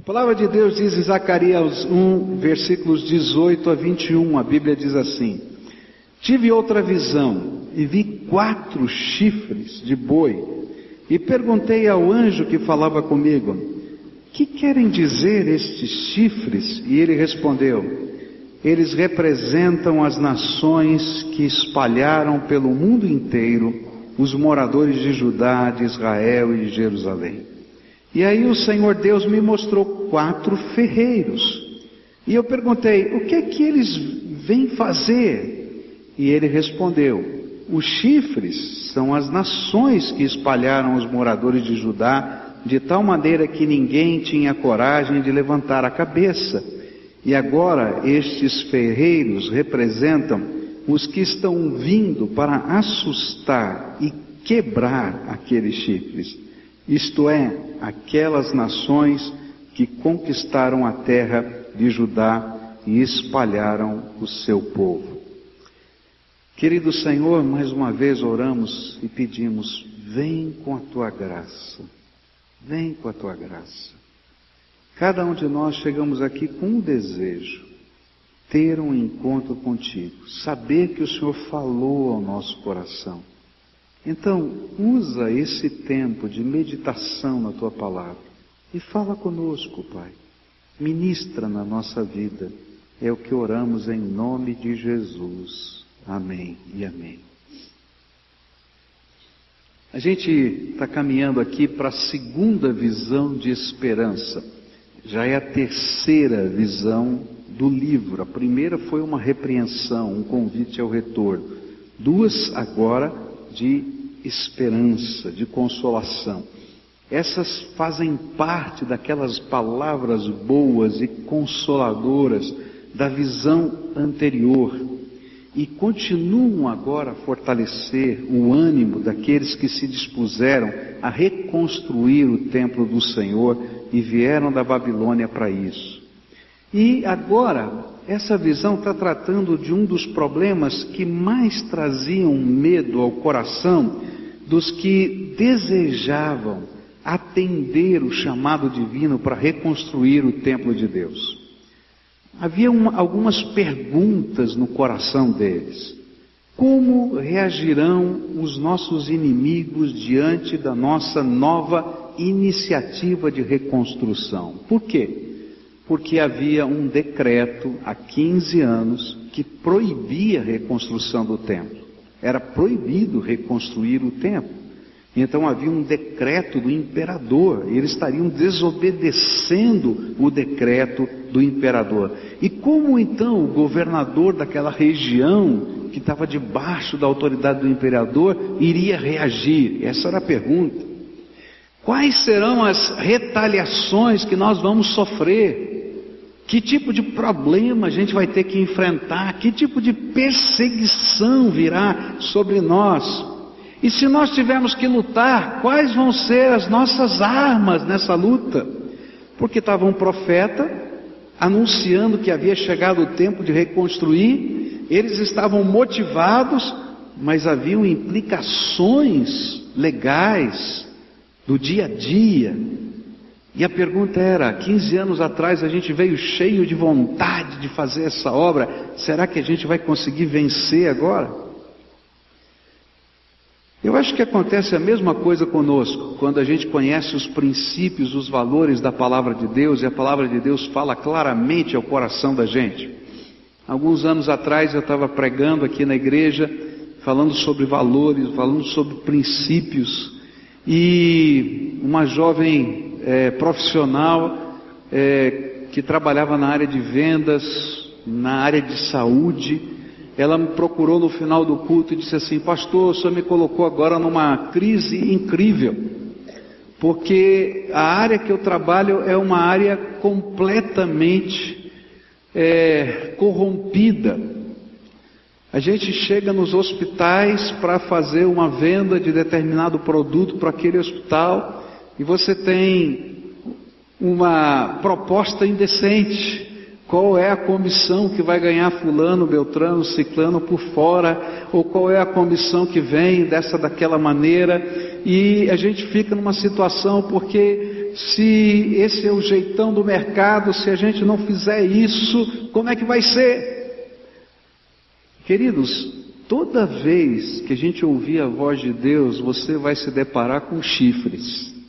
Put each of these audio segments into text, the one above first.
A palavra de Deus diz em Zacarias 1, versículos 18 a 21, a Bíblia diz assim: Tive outra visão e vi quatro chifres de boi, e perguntei ao anjo que falava comigo: Que querem dizer estes chifres? E ele respondeu: Eles representam as nações que espalharam pelo mundo inteiro os moradores de Judá, de Israel e de Jerusalém. E aí o Senhor Deus me mostrou quatro ferreiros. E eu perguntei: o que é que eles vêm fazer? E ele respondeu: os chifres são as nações que espalharam os moradores de Judá, de tal maneira que ninguém tinha coragem de levantar a cabeça. E agora estes ferreiros representam os que estão vindo para assustar e quebrar aqueles chifres, isto é, aquelas nações que conquistaram a terra de Judá e espalharam o seu povo. Querido Senhor, mais uma vez oramos e pedimos: vem com a tua graça, vem com a tua graça. Cada um de nós chegamos aqui com um desejo, ter um encontro contigo, saber que o Senhor falou ao nosso coração. Então, usa esse tempo de meditação na tua palavra e fala conosco, Pai. Ministra na nossa vida. É o que oramos em nome de Jesus. Amém e amém. A gente está caminhando aqui para a segunda visão de esperança. Já é a terceira visão do livro. A primeira foi uma repreensão, um convite ao retorno. Duas agora de esperança, de consolação. Essas fazem parte daquelas palavras boas e consoladoras da visão anterior e continuam agora a fortalecer o ânimo daqueles que se dispuseram a reconstruir o templo do Senhor e vieram da Babilônia para isso. E agora, essa visão está tratando de um dos problemas que mais traziam medo ao coração dos que desejavam atender o chamado divino para reconstruir o templo de Deus. Havia uma, algumas perguntas no coração deles. Como reagirão os nossos inimigos diante da nossa nova iniciativa de reconstrução? Por quê? Porque havia um decreto há 15 anos que proibia a reconstrução do templo. Era proibido reconstruir o templo. Então havia um decreto do imperador, eles estariam desobedecendo o decreto do imperador. E como então o governador daquela região, que estava debaixo da autoridade do imperador, iria reagir? Essa era a pergunta. Quais serão as retaliações que nós vamos sofrer? Que tipo de problema a gente vai ter que enfrentar? Que tipo de perseguição virá sobre nós? E se nós tivermos que lutar, quais vão ser as nossas armas nessa luta? Porque estava um profeta anunciando que havia chegado o tempo de reconstruir, eles estavam motivados, mas haviam implicações legais do dia a dia. E a pergunta era: 15 anos atrás a gente veio cheio de vontade de fazer essa obra, será que a gente vai conseguir vencer agora? Eu acho que acontece a mesma coisa conosco, quando a gente conhece os princípios, os valores da palavra de Deus e a palavra de Deus fala claramente ao coração da gente. Alguns anos atrás eu estava pregando aqui na igreja, falando sobre valores, falando sobre princípios, e uma jovem é, profissional é, que trabalhava na área de vendas, na área de saúde, ela me procurou no final do culto e disse assim: Pastor, o senhor me colocou agora numa crise incrível, porque a área que eu trabalho é uma área completamente é, corrompida. A gente chega nos hospitais para fazer uma venda de determinado produto para aquele hospital e você tem uma proposta indecente qual é a comissão que vai ganhar fulano, beltrano, ciclano por fora? Ou qual é a comissão que vem dessa daquela maneira? E a gente fica numa situação porque se esse é o jeitão do mercado, se a gente não fizer isso, como é que vai ser? Queridos, toda vez que a gente ouvir a voz de Deus, você vai se deparar com chifres.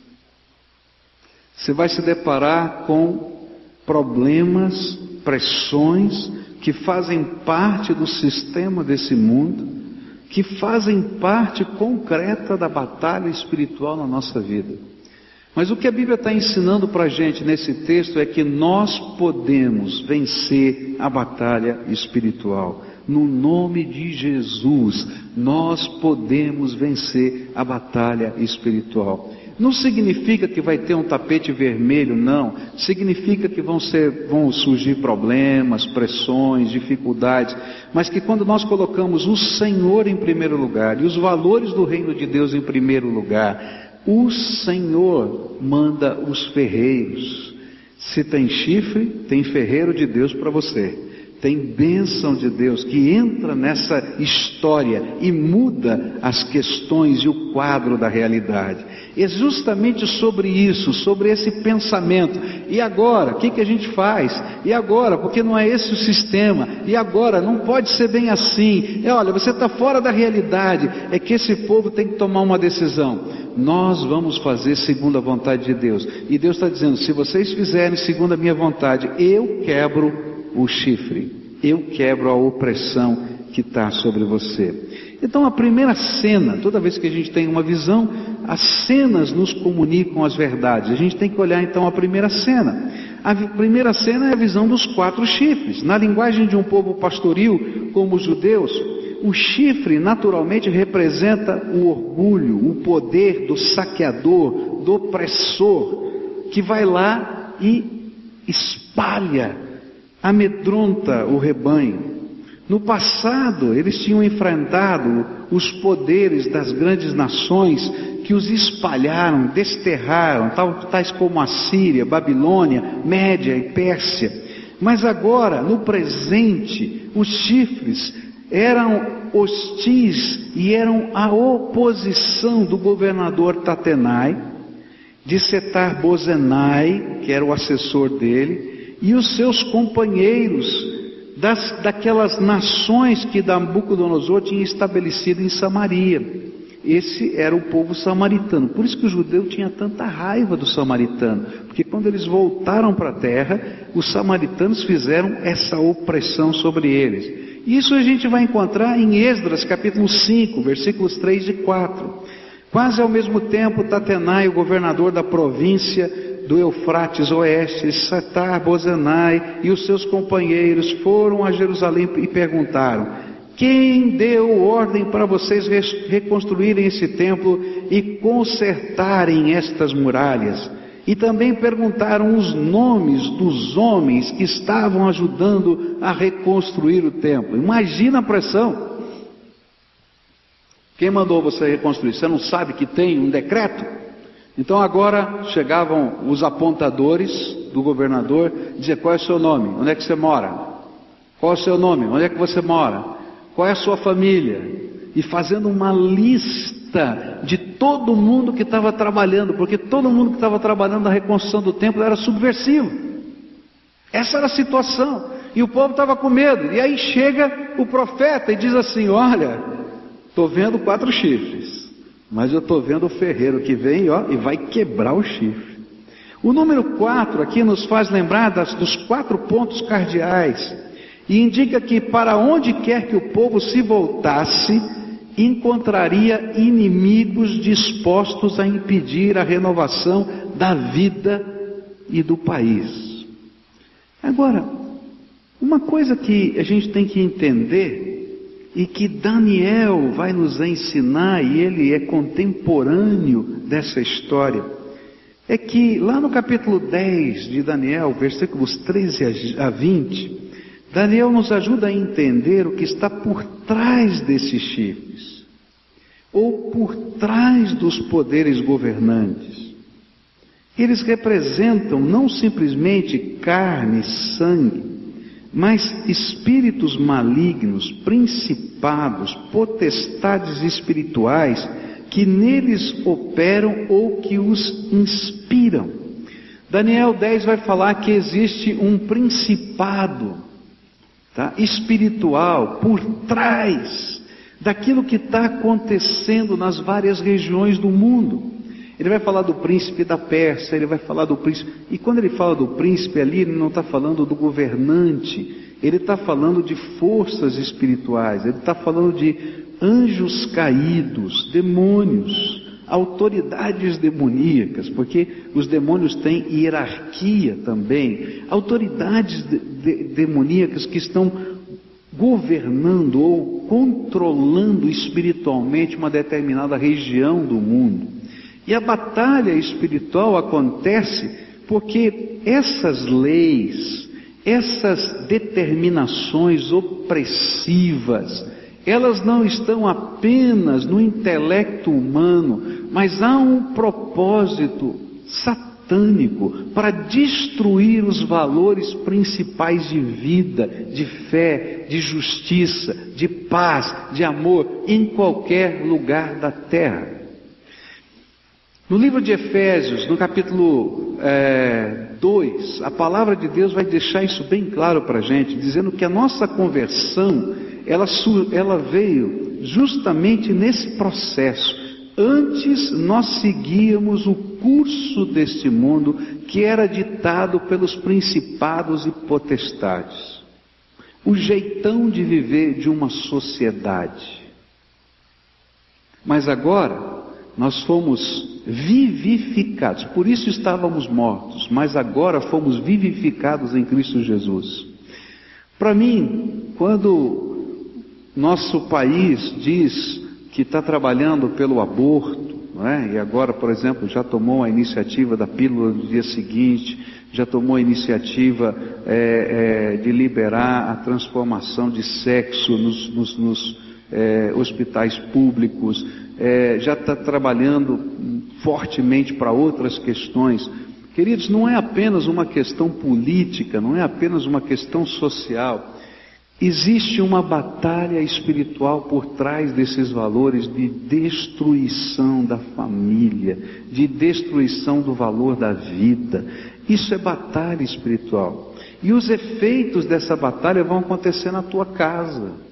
Você vai se deparar com problemas, pressões que fazem parte do sistema desse mundo que fazem parte concreta da batalha espiritual na nossa vida. Mas o que a Bíblia está ensinando para a gente nesse texto é que nós podemos vencer a batalha espiritual. No nome de Jesus, nós podemos vencer a batalha espiritual. Não significa que vai ter um tapete vermelho, não. Significa que vão, ser, vão surgir problemas, pressões, dificuldades, mas que quando nós colocamos o Senhor em primeiro lugar e os valores do reino de Deus em primeiro lugar, o Senhor manda os ferreiros. Se tem chifre, tem ferreiro de Deus para você tem bênção de Deus que entra nessa história e muda as questões e o quadro da realidade. É justamente sobre isso, sobre esse pensamento. E agora, o que, que a gente faz? E agora, porque não é esse o sistema? E agora, não pode ser bem assim. É, olha, você está fora da realidade. É que esse povo tem que tomar uma decisão. Nós vamos fazer segundo a vontade de Deus. E Deus está dizendo: se vocês fizerem segundo a minha vontade, eu quebro o chifre, eu quebro a opressão que está sobre você. Então, a primeira cena, toda vez que a gente tem uma visão, as cenas nos comunicam as verdades. A gente tem que olhar então a primeira cena. A primeira cena é a visão dos quatro chifres. Na linguagem de um povo pastoril, como os judeus, o chifre naturalmente representa o orgulho, o poder do saqueador, do opressor, que vai lá e espalha amedronta o rebanho. No passado, eles tinham enfrentado os poderes das grandes nações que os espalharam, desterraram, tais como a Síria, Babilônia, Média e Pérsia. Mas agora, no presente, os chifres eram hostis e eram a oposição do governador Tatenai, de Setar Bozenai, que era o assessor dele, e os seus companheiros das, daquelas nações que Nabucodonosor tinha estabelecido em Samaria. Esse era o povo samaritano. Por isso que o judeu tinha tanta raiva do samaritano, porque quando eles voltaram para a terra, os samaritanos fizeram essa opressão sobre eles. Isso a gente vai encontrar em Esdras capítulo 5, versículos 3 e 4. Quase ao mesmo tempo, Tatenai, o governador da província do Eufrates Oeste, Satar Bozenai e os seus companheiros foram a Jerusalém e perguntaram: Quem deu ordem para vocês reconstruírem esse templo e consertarem estas muralhas? E também perguntaram os nomes dos homens que estavam ajudando a reconstruir o templo. Imagina a pressão. Quem mandou você reconstruir? Você não sabe que tem um decreto? Então agora chegavam os apontadores do governador, dizer qual é o seu nome, onde é que você mora, qual é o seu nome, onde é que você mora, qual é a sua família, e fazendo uma lista de todo mundo que estava trabalhando, porque todo mundo que estava trabalhando na reconstrução do templo era subversivo. Essa era a situação. E o povo estava com medo. E aí chega o profeta e diz assim: Olha, Estou vendo quatro chifres, mas eu estou vendo o ferreiro que vem ó, e vai quebrar o chifre. O número quatro aqui nos faz lembrar das, dos quatro pontos cardeais e indica que para onde quer que o povo se voltasse, encontraria inimigos dispostos a impedir a renovação da vida e do país. Agora, uma coisa que a gente tem que entender e que Daniel vai nos ensinar, e ele é contemporâneo dessa história, é que lá no capítulo 10 de Daniel, versículos 13 a 20, Daniel nos ajuda a entender o que está por trás desses chifres, ou por trás dos poderes governantes. Eles representam não simplesmente carne e sangue, mas espíritos malignos, principados, potestades espirituais que neles operam ou que os inspiram. Daniel 10 vai falar que existe um principado tá, espiritual por trás daquilo que está acontecendo nas várias regiões do mundo. Ele vai falar do príncipe da Pérsia, ele vai falar do príncipe. E quando ele fala do príncipe ali, ele não está falando do governante, ele está falando de forças espirituais, ele está falando de anjos caídos, demônios, autoridades demoníacas, porque os demônios têm hierarquia também, autoridades de, de, demoníacas que estão governando ou controlando espiritualmente uma determinada região do mundo. E a batalha espiritual acontece porque essas leis, essas determinações opressivas, elas não estão apenas no intelecto humano, mas há um propósito satânico para destruir os valores principais de vida, de fé, de justiça, de paz, de amor em qualquer lugar da terra. No livro de Efésios, no capítulo 2, é, a palavra de Deus vai deixar isso bem claro para a gente, dizendo que a nossa conversão, ela, ela veio justamente nesse processo. Antes nós seguíamos o curso deste mundo que era ditado pelos principados e potestades. O jeitão de viver de uma sociedade. Mas agora nós fomos vivificados. Por isso estávamos mortos, mas agora fomos vivificados em Cristo Jesus. Para mim, quando nosso país diz que está trabalhando pelo aborto, é? e agora, por exemplo, já tomou a iniciativa da pílula do dia seguinte, já tomou a iniciativa é, é, de liberar a transformação de sexo nos, nos, nos é, hospitais públicos, é, já está trabalhando fortemente para outras questões. Queridos, não é apenas uma questão política, não é apenas uma questão social. Existe uma batalha espiritual por trás desses valores de destruição da família, de destruição do valor da vida. Isso é batalha espiritual. E os efeitos dessa batalha vão acontecer na tua casa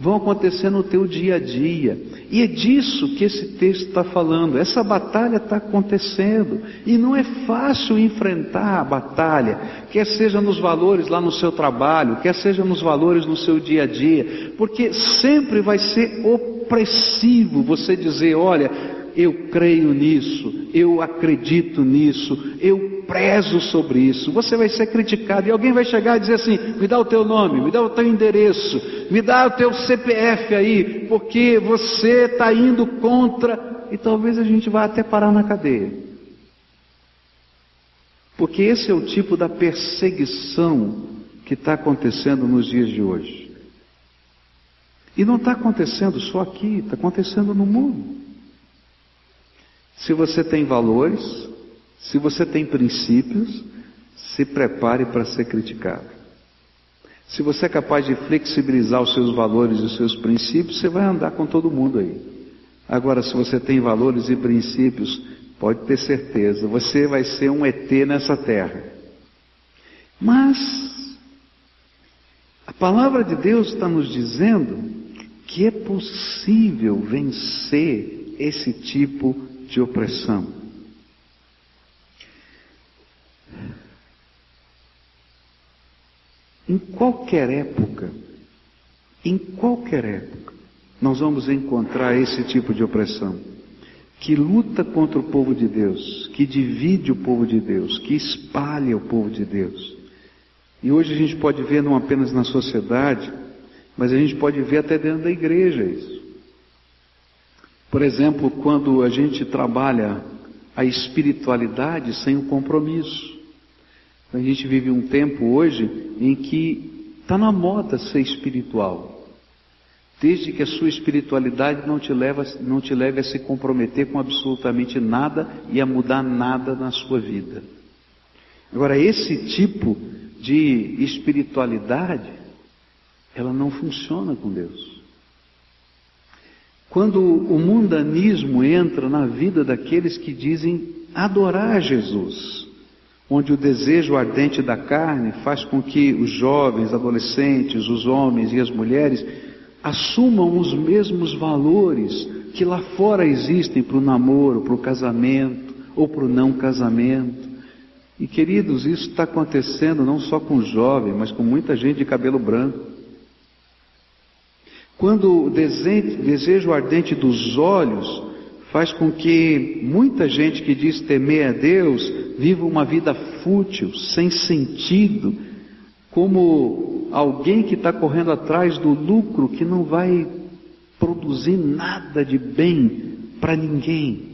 vão acontecer no teu dia a dia. E é disso que esse texto está falando. Essa batalha está acontecendo. E não é fácil enfrentar a batalha, quer seja nos valores lá no seu trabalho, quer seja nos valores no seu dia a dia, porque sempre vai ser opressivo você dizer: olha, eu creio nisso, eu acredito nisso, eu prezo sobre isso. Você vai ser criticado e alguém vai chegar e dizer assim: me dá o teu nome, me dá o teu endereço, me dá o teu CPF aí, porque você está indo contra. E talvez a gente vá até parar na cadeia. Porque esse é o tipo da perseguição que está acontecendo nos dias de hoje. E não está acontecendo só aqui, está acontecendo no mundo. Se você tem valores, se você tem princípios, se prepare para ser criticado. Se você é capaz de flexibilizar os seus valores e os seus princípios, você vai andar com todo mundo aí. Agora, se você tem valores e princípios, pode ter certeza, você vai ser um ET nessa terra. Mas, a palavra de Deus está nos dizendo que é possível vencer esse tipo de opressão. Em qualquer época, em qualquer época, nós vamos encontrar esse tipo de opressão que luta contra o povo de Deus, que divide o povo de Deus, que espalha o povo de Deus. E hoje a gente pode ver não apenas na sociedade, mas a gente pode ver até dentro da igreja isso. Por exemplo, quando a gente trabalha a espiritualidade sem o compromisso. A gente vive um tempo hoje em que está na moda ser espiritual. Desde que a sua espiritualidade não te, leva, não te leve a se comprometer com absolutamente nada e a mudar nada na sua vida. Agora, esse tipo de espiritualidade, ela não funciona com Deus. Quando o mundanismo entra na vida daqueles que dizem adorar Jesus, onde o desejo ardente da carne faz com que os jovens, adolescentes, os homens e as mulheres assumam os mesmos valores que lá fora existem para o namoro, para o casamento ou para o não casamento. E queridos, isso está acontecendo não só com jovens, mas com muita gente de cabelo branco. Quando o desejo ardente dos olhos faz com que muita gente que diz temer a Deus viva uma vida fútil, sem sentido, como alguém que está correndo atrás do lucro que não vai produzir nada de bem para ninguém.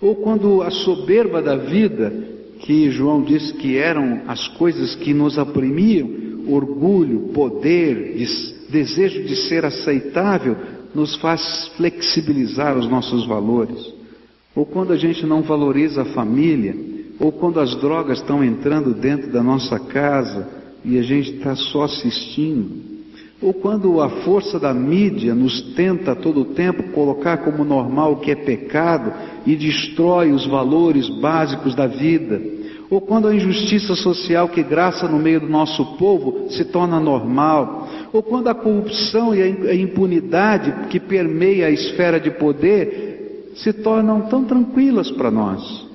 Ou quando a soberba da vida, que João disse que eram as coisas que nos oprimiam, orgulho, poder, desejo de ser aceitável, nos faz flexibilizar os nossos valores. Ou quando a gente não valoriza a família, ou quando as drogas estão entrando dentro da nossa casa e a gente está só assistindo. Ou quando a força da mídia nos tenta a todo tempo colocar como normal o que é pecado e destrói os valores básicos da vida. Ou quando a injustiça social que graça no meio do nosso povo se torna normal. Ou quando a corrupção e a impunidade que permeia a esfera de poder se tornam tão tranquilas para nós.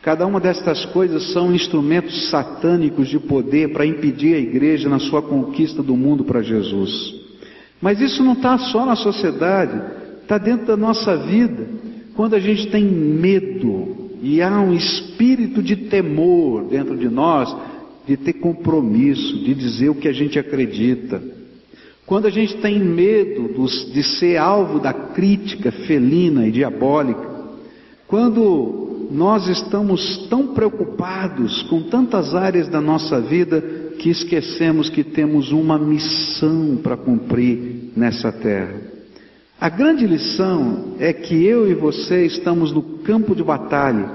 Cada uma destas coisas são instrumentos satânicos de poder para impedir a igreja na sua conquista do mundo para Jesus. Mas isso não está só na sociedade, está dentro da nossa vida. Quando a gente tem medo e há um espírito de temor dentro de nós, de ter compromisso, de dizer o que a gente acredita. Quando a gente tem medo de ser alvo da crítica felina e diabólica. Quando nós estamos tão preocupados com tantas áreas da nossa vida que esquecemos que temos uma missão para cumprir nessa terra. A grande lição é que eu e você estamos no campo de batalha,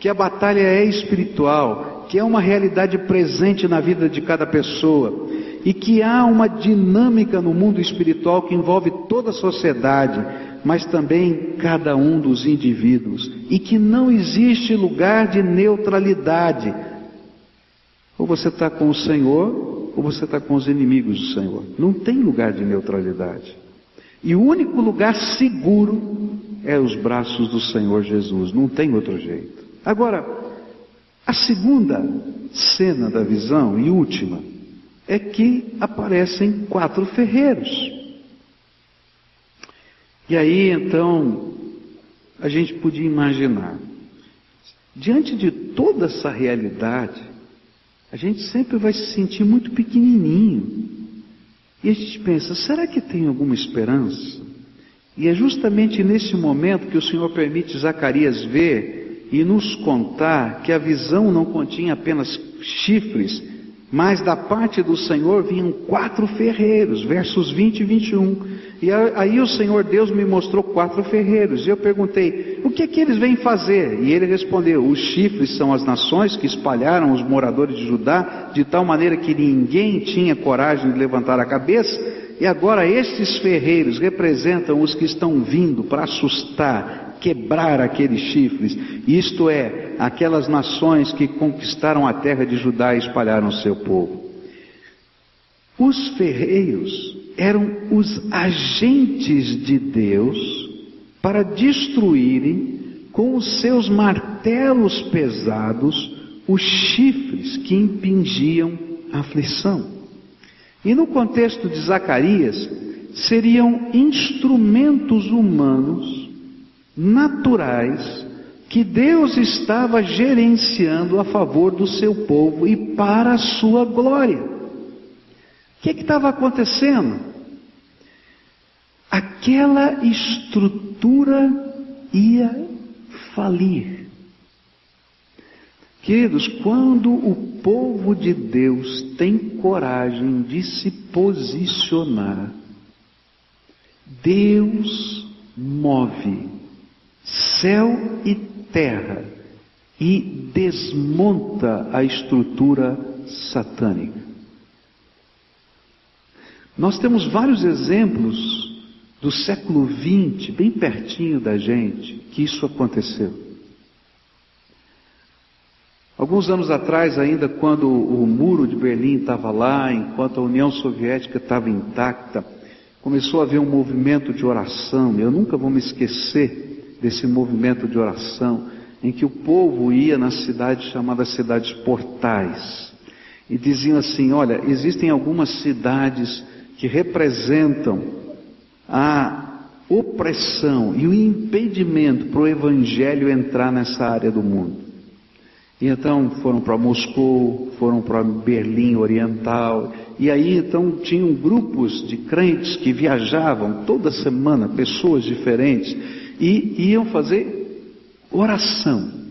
que a batalha é espiritual, que é uma realidade presente na vida de cada pessoa e que há uma dinâmica no mundo espiritual que envolve toda a sociedade, mas também cada um dos indivíduos, e que não existe lugar de neutralidade. Ou você está com o Senhor, ou você está com os inimigos do Senhor. Não tem lugar de neutralidade. E o único lugar seguro é os braços do Senhor Jesus, não tem outro jeito. Agora, a segunda cena da visão e última é que aparecem quatro ferreiros. E aí então a gente podia imaginar, diante de toda essa realidade, a gente sempre vai se sentir muito pequenininho. E a gente pensa, será que tem alguma esperança? E é justamente nesse momento que o Senhor permite Zacarias ver e nos contar que a visão não continha apenas chifres, mas da parte do Senhor vinham quatro ferreiros, versos 20 e 21. E aí o Senhor Deus me mostrou quatro ferreiros. E eu perguntei: o que é que eles vêm fazer? E ele respondeu: os chifres são as nações que espalharam os moradores de Judá, de tal maneira que ninguém tinha coragem de levantar a cabeça. E agora estes ferreiros representam os que estão vindo para assustar, quebrar aqueles chifres, isto é, aquelas nações que conquistaram a terra de Judá e espalharam o seu povo. Os ferreiros eram os agentes de Deus para destruírem com os seus martelos pesados os chifres que impingiam aflição. E no contexto de Zacarias, seriam instrumentos humanos naturais que Deus estava gerenciando a favor do seu povo e para a sua glória. Que estava acontecendo? Aquela estrutura ia falir. Queridos, quando o povo de Deus tem coragem de se posicionar, Deus move céu e terra e desmonta a estrutura satânica. Nós temos vários exemplos do século XX, bem pertinho da gente, que isso aconteceu. Alguns anos atrás, ainda quando o muro de Berlim estava lá, enquanto a União Soviética estava intacta, começou a haver um movimento de oração. Eu nunca vou me esquecer desse movimento de oração, em que o povo ia nas cidades chamadas cidades portais e diziam assim: Olha, existem algumas cidades que representam a opressão e o impedimento para o evangelho entrar nessa área do mundo. E então foram para Moscou, foram para Berlim Oriental, e aí então tinham grupos de crentes que viajavam toda semana, pessoas diferentes, e iam fazer oração.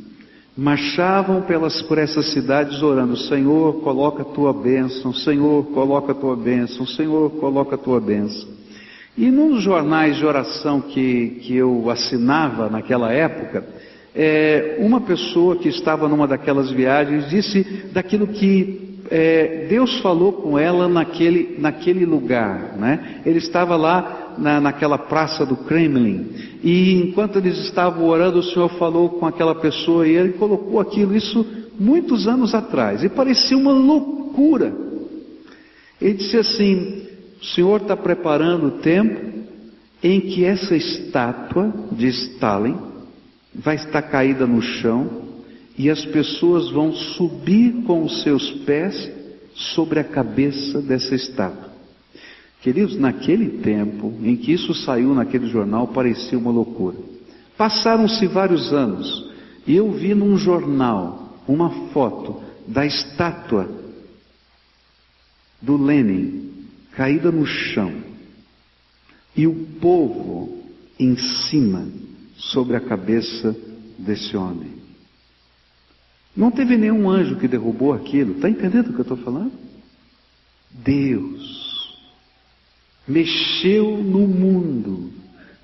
Marchavam pelas, por essas cidades orando, Senhor, coloca a tua bênção, Senhor, coloca a tua bênção, Senhor, coloca a tua bênção. E nos jornais de oração que, que eu assinava naquela época, é, uma pessoa que estava numa daquelas viagens disse daquilo que é, Deus falou com ela naquele, naquele lugar. Né? Ele estava lá na, naquela praça do Kremlin e enquanto eles estavam orando, o Senhor falou com aquela pessoa e ele colocou aquilo, isso muitos anos atrás, e parecia uma loucura. Ele disse assim: O Senhor está preparando o tempo em que essa estátua de Stalin vai estar caída no chão e as pessoas vão subir com os seus pés sobre a cabeça dessa estátua. Queridos, naquele tempo em que isso saiu naquele jornal, parecia uma loucura. Passaram-se vários anos e eu vi num jornal uma foto da estátua do Lenin caída no chão e o povo em cima sobre a cabeça desse homem. Não teve nenhum anjo que derrubou aquilo. Está entendendo o que eu estou falando? Deus mexeu no mundo,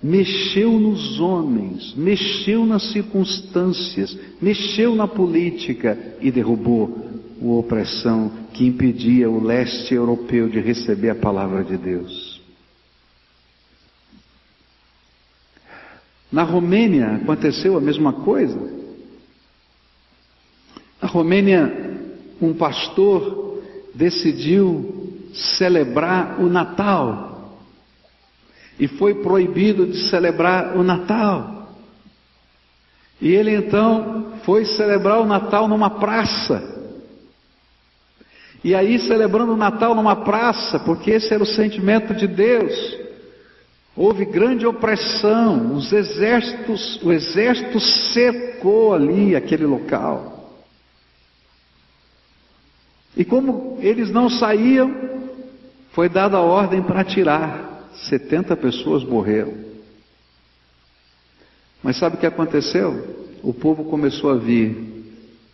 mexeu nos homens, mexeu nas circunstâncias, mexeu na política e derrubou a opressão que impedia o leste europeu de receber a palavra de Deus. Na Romênia aconteceu a mesma coisa. Na Romênia, um pastor decidiu celebrar o Natal e foi proibido de celebrar o Natal. E ele então foi celebrar o Natal numa praça. E aí, celebrando o Natal numa praça, porque esse era o sentimento de Deus. Houve grande opressão, os exércitos, o exército cercou ali aquele local. E como eles não saíam, foi dada a ordem para atirar. 70 pessoas morreram. Mas sabe o que aconteceu? O povo começou a vir.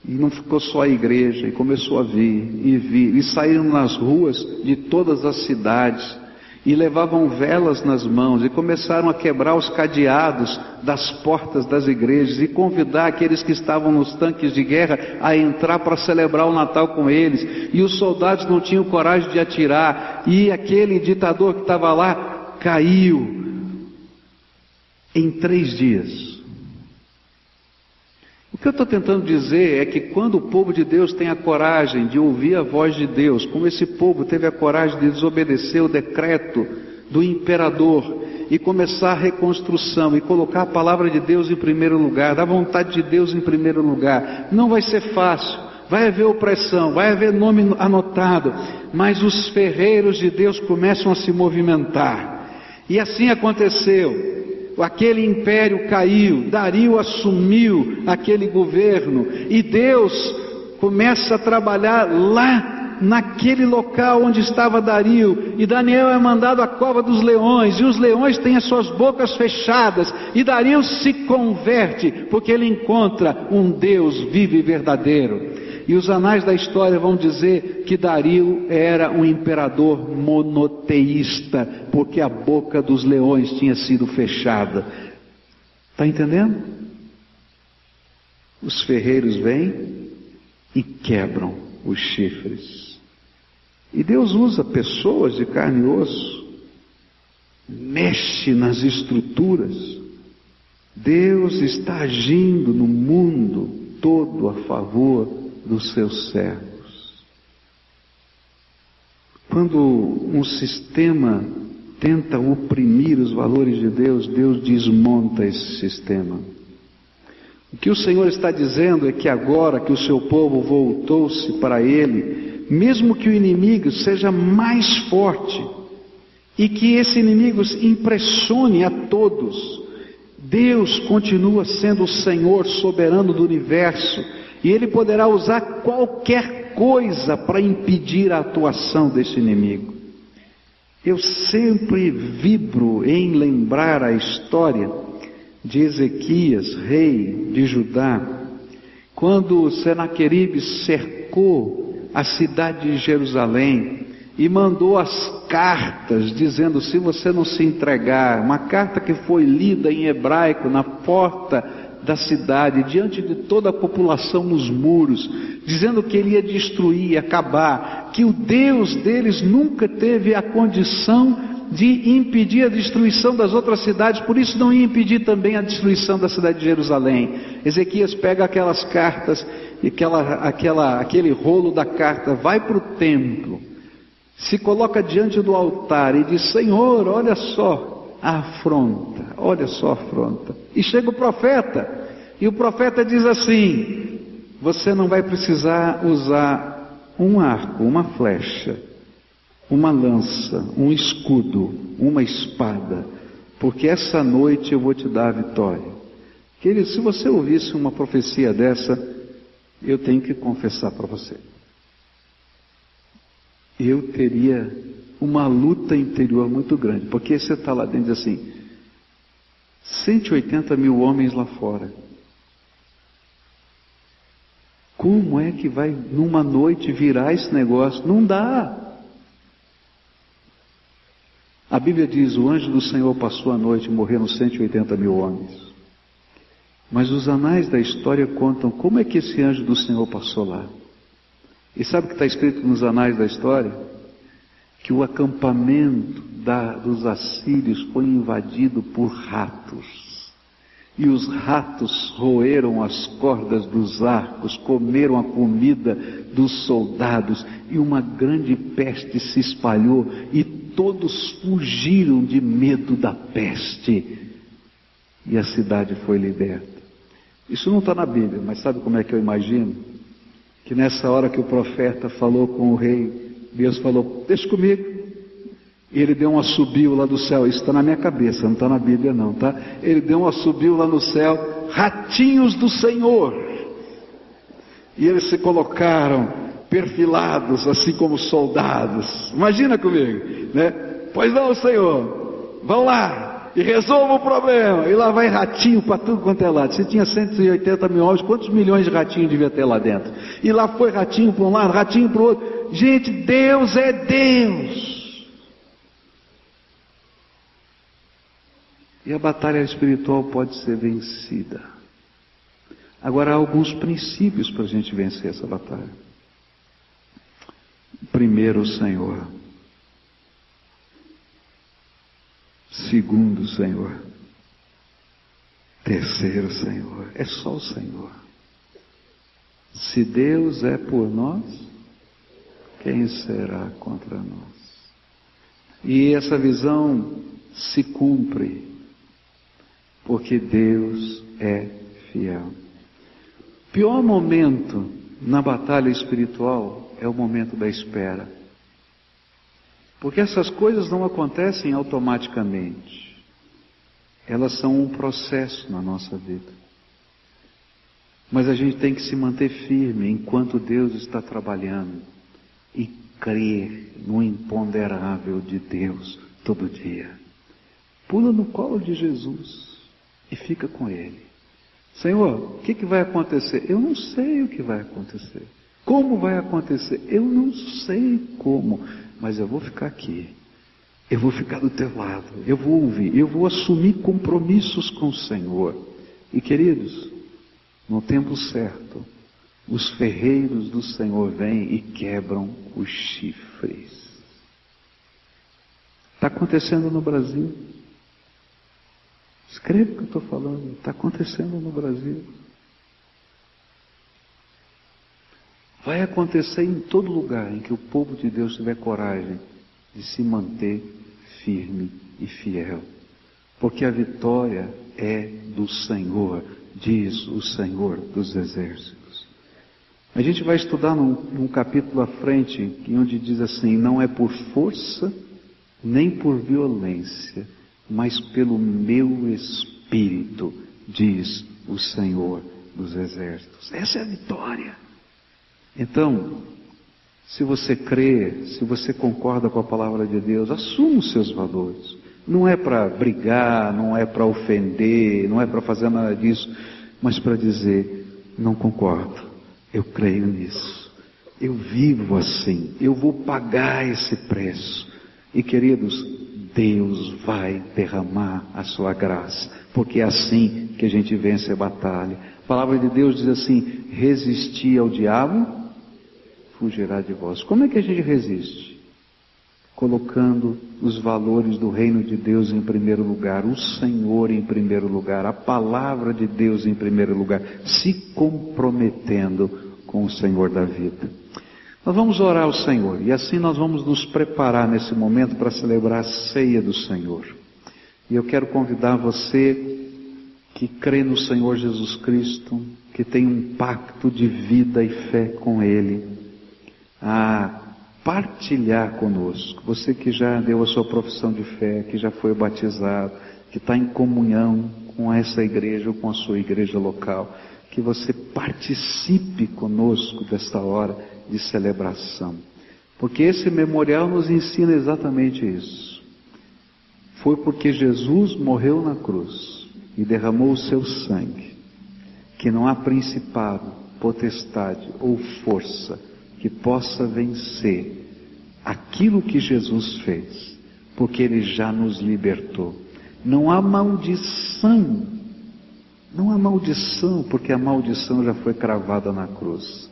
E não ficou só a igreja, e começou a vir, e vir, e saíram nas ruas de todas as cidades e levavam velas nas mãos e começaram a quebrar os cadeados das portas das igrejas e convidar aqueles que estavam nos tanques de guerra a entrar para celebrar o Natal com eles. E os soldados não tinham coragem de atirar, e aquele ditador que estava lá caiu em três dias. O que eu estou tentando dizer é que quando o povo de Deus tem a coragem de ouvir a voz de Deus, como esse povo teve a coragem de desobedecer o decreto do imperador e começar a reconstrução e colocar a palavra de Deus em primeiro lugar, da vontade de Deus em primeiro lugar, não vai ser fácil. Vai haver opressão, vai haver nome anotado, mas os ferreiros de Deus começam a se movimentar. E assim aconteceu aquele império caiu, Dario assumiu aquele governo e Deus começa a trabalhar lá naquele local onde estava Dario, e Daniel é mandado à cova dos leões, e os leões têm as suas bocas fechadas, e Dario se converte, porque ele encontra um Deus vivo e verdadeiro. E os anais da história vão dizer que Dario era um imperador monoteísta, porque a boca dos leões tinha sido fechada. Está entendendo? Os ferreiros vêm e quebram os chifres. E Deus usa pessoas de carne e osso, mexe nas estruturas. Deus está agindo no mundo todo a favor dos seus servos. Quando um sistema tenta oprimir os valores de Deus, Deus desmonta esse sistema. O que o Senhor está dizendo é que agora que o seu povo voltou-se para Ele, mesmo que o inimigo seja mais forte e que esse inimigo impressione a todos, Deus continua sendo o Senhor soberano do universo e Ele poderá usar qualquer coisa para impedir a atuação desse inimigo. Eu sempre vibro em lembrar a história de Ezequias, rei de Judá, quando Senaqueribe cercou a cidade de Jerusalém e mandou as cartas dizendo: se você não se entregar, uma carta que foi lida em hebraico na porta da cidade, diante de toda a população nos muros, dizendo que ele ia destruir, acabar, que o Deus deles nunca teve a condição de impedir a destruição das outras cidades, por isso não ia impedir também a destruição da cidade de Jerusalém. Ezequias pega aquelas cartas e aquela, aquela, aquele rolo da carta, vai para o templo, se coloca diante do altar e diz: Senhor, olha só, a afronta, olha só a afronta. E chega o profeta, e o profeta diz assim: Você não vai precisar usar um arco, uma flecha, uma lança, um escudo, uma espada, porque essa noite eu vou te dar a vitória. Querido, se você ouvisse uma profecia dessa, eu tenho que confessar para você. Eu teria uma luta interior muito grande, porque você está lá dentro assim, 180 mil homens lá fora. Como é que vai numa noite virar esse negócio? Não dá. A Bíblia diz: o anjo do Senhor passou a noite morreram 180 mil homens. Mas os anais da história contam como é que esse anjo do Senhor passou lá. E sabe o que está escrito nos anais da história? que o acampamento da, dos assírios foi invadido por ratos. E os ratos roeram as cordas dos arcos, comeram a comida dos soldados, e uma grande peste se espalhou, e todos fugiram de medo da peste. E a cidade foi liberta. Isso não está na Bíblia, mas sabe como é que eu imagino? Que nessa hora que o profeta falou com o rei Deus falou: Deixa comigo. Ele deu um assobio lá do céu. Isso está na minha cabeça, não está na Bíblia, não, tá? Ele deu um assobio lá no céu, ratinhos do Senhor. E eles se colocaram perfilados, assim como soldados. Imagina comigo, né? Pois não, Senhor, vão lá e resolva o problema. E lá vai ratinho para tudo quanto é lado. Se tinha 180 mil homens, quantos milhões de ratinhos devia ter lá dentro? E lá foi ratinho para um lado, ratinho para o outro. Gente, Deus é Deus. E a batalha espiritual pode ser vencida. Agora, há alguns princípios para a gente vencer essa batalha. Primeiro, o Senhor. Segundo, o Senhor. Terceiro, Senhor. É só o Senhor. Se Deus é por nós, quem será contra nós? E essa visão se cumpre, porque Deus é fiel. Pior momento na batalha espiritual é o momento da espera. Porque essas coisas não acontecem automaticamente. Elas são um processo na nossa vida. Mas a gente tem que se manter firme enquanto Deus está trabalhando e crer no imponderável de Deus todo dia. Pula no colo de Jesus e fica com Ele. Senhor, o que, que vai acontecer? Eu não sei o que vai acontecer. Como vai acontecer? Eu não sei como, mas eu vou ficar aqui. Eu vou ficar do teu lado. Eu vou ouvir. Eu vou assumir compromissos com o Senhor. E queridos, no tempo certo, os ferreiros do Senhor vêm e quebram os chifres. Está acontecendo no Brasil. Escreve o que eu estou falando. Está acontecendo no Brasil. Vai acontecer em todo lugar em que o povo de Deus tiver coragem de se manter firme e fiel. Porque a vitória é do Senhor, diz o Senhor dos Exércitos. A gente vai estudar num, num capítulo à frente, onde diz assim: não é por força nem por violência, mas pelo meu espírito, diz o Senhor dos Exércitos. Essa é a vitória. Então, se você crê, se você concorda com a palavra de Deus, assuma os seus valores. Não é para brigar, não é para ofender, não é para fazer nada disso, mas para dizer: não concordo, eu creio nisso, eu vivo assim, eu vou pagar esse preço. E queridos, Deus vai derramar a sua graça, porque é assim que a gente vence a batalha. A palavra de Deus diz assim: resistir ao diabo fugirá de vós. Como é que a gente resiste? Colocando os valores do reino de Deus em primeiro lugar, o Senhor em primeiro lugar, a palavra de Deus em primeiro lugar, se comprometendo com o Senhor da vida. Nós vamos orar ao Senhor e assim nós vamos nos preparar nesse momento para celebrar a ceia do Senhor. E eu quero convidar você que crê no Senhor Jesus Cristo, que tem um pacto de vida e fé com Ele, a partilhar conosco. Você que já deu a sua profissão de fé, que já foi batizado, que está em comunhão com essa igreja ou com a sua igreja local, que você participe conosco desta hora de celebração. Porque esse memorial nos ensina exatamente isso. Foi porque Jesus morreu na cruz e derramou o seu sangue, que não há principado, potestade ou força que possa vencer aquilo que Jesus fez, porque Ele já nos libertou. Não há maldição, não há maldição, porque a maldição já foi cravada na cruz.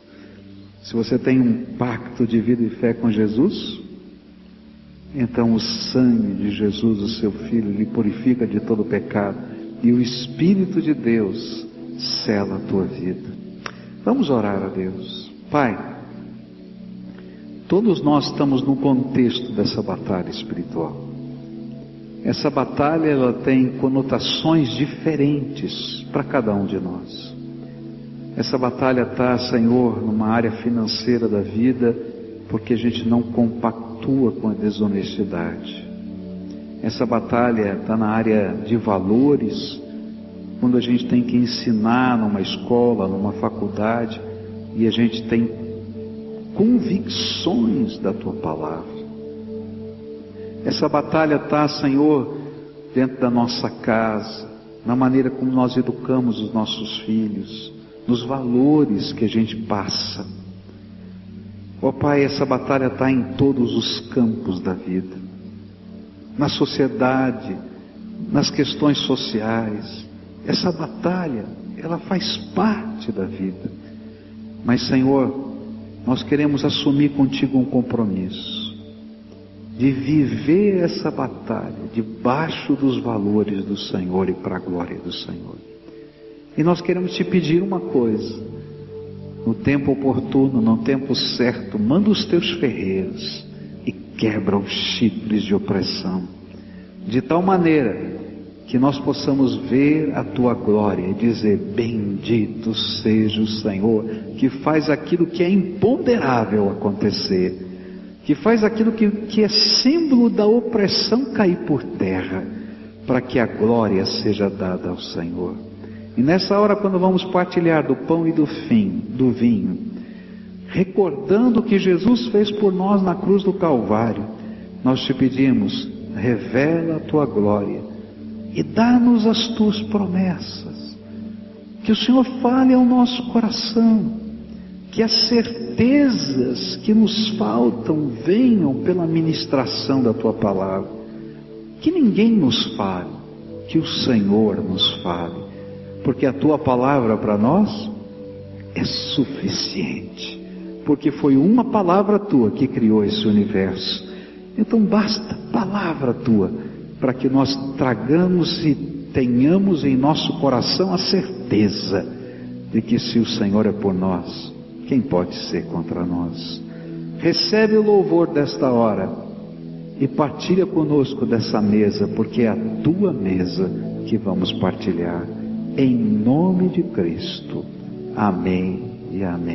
Se você tem um pacto de vida e fé com Jesus, então o sangue de Jesus, o seu Filho, lhe purifica de todo pecado e o Espírito de Deus cela a tua vida. Vamos orar a Deus. Pai, Todos nós estamos no contexto dessa batalha espiritual. Essa batalha ela tem conotações diferentes para cada um de nós. Essa batalha está, Senhor, numa área financeira da vida, porque a gente não compactua com a desonestidade. Essa batalha está na área de valores, quando a gente tem que ensinar numa escola, numa faculdade, e a gente tem convicções da tua palavra. Essa batalha está, Senhor, dentro da nossa casa, na maneira como nós educamos os nossos filhos, nos valores que a gente passa. Ó oh, Pai, essa batalha está em todos os campos da vida, na sociedade, nas questões sociais. Essa batalha, ela faz parte da vida. Mas, Senhor, nós queremos assumir contigo um compromisso de viver essa batalha debaixo dos valores do Senhor e para a glória do Senhor. E nós queremos te pedir uma coisa: no tempo oportuno, no tempo certo, manda os teus ferreiros e quebra os chifres de opressão, de tal maneira que nós possamos ver a tua glória e dizer: Bendito seja o Senhor, que faz aquilo que é imponderável acontecer, que faz aquilo que, que é símbolo da opressão cair por terra, para que a glória seja dada ao Senhor. E nessa hora, quando vamos partilhar do pão e do fim, do vinho, recordando o que Jesus fez por nós na cruz do Calvário, nós te pedimos: revela a tua glória e dá-nos as tuas promessas. Que o Senhor fale ao nosso coração, que as certezas que nos faltam venham pela ministração da tua palavra. Que ninguém nos fale, que o Senhor nos fale, porque a tua palavra para nós é suficiente, porque foi uma palavra tua que criou esse universo. Então basta palavra tua para que nós tragamos e tenhamos em nosso coração a certeza de que se o Senhor é por nós, Quem pode ser contra nós? Recebe o louvor desta hora e partilha conosco dessa mesa, porque é a tua mesa que vamos partilhar. Em nome de Cristo. Amém e amém.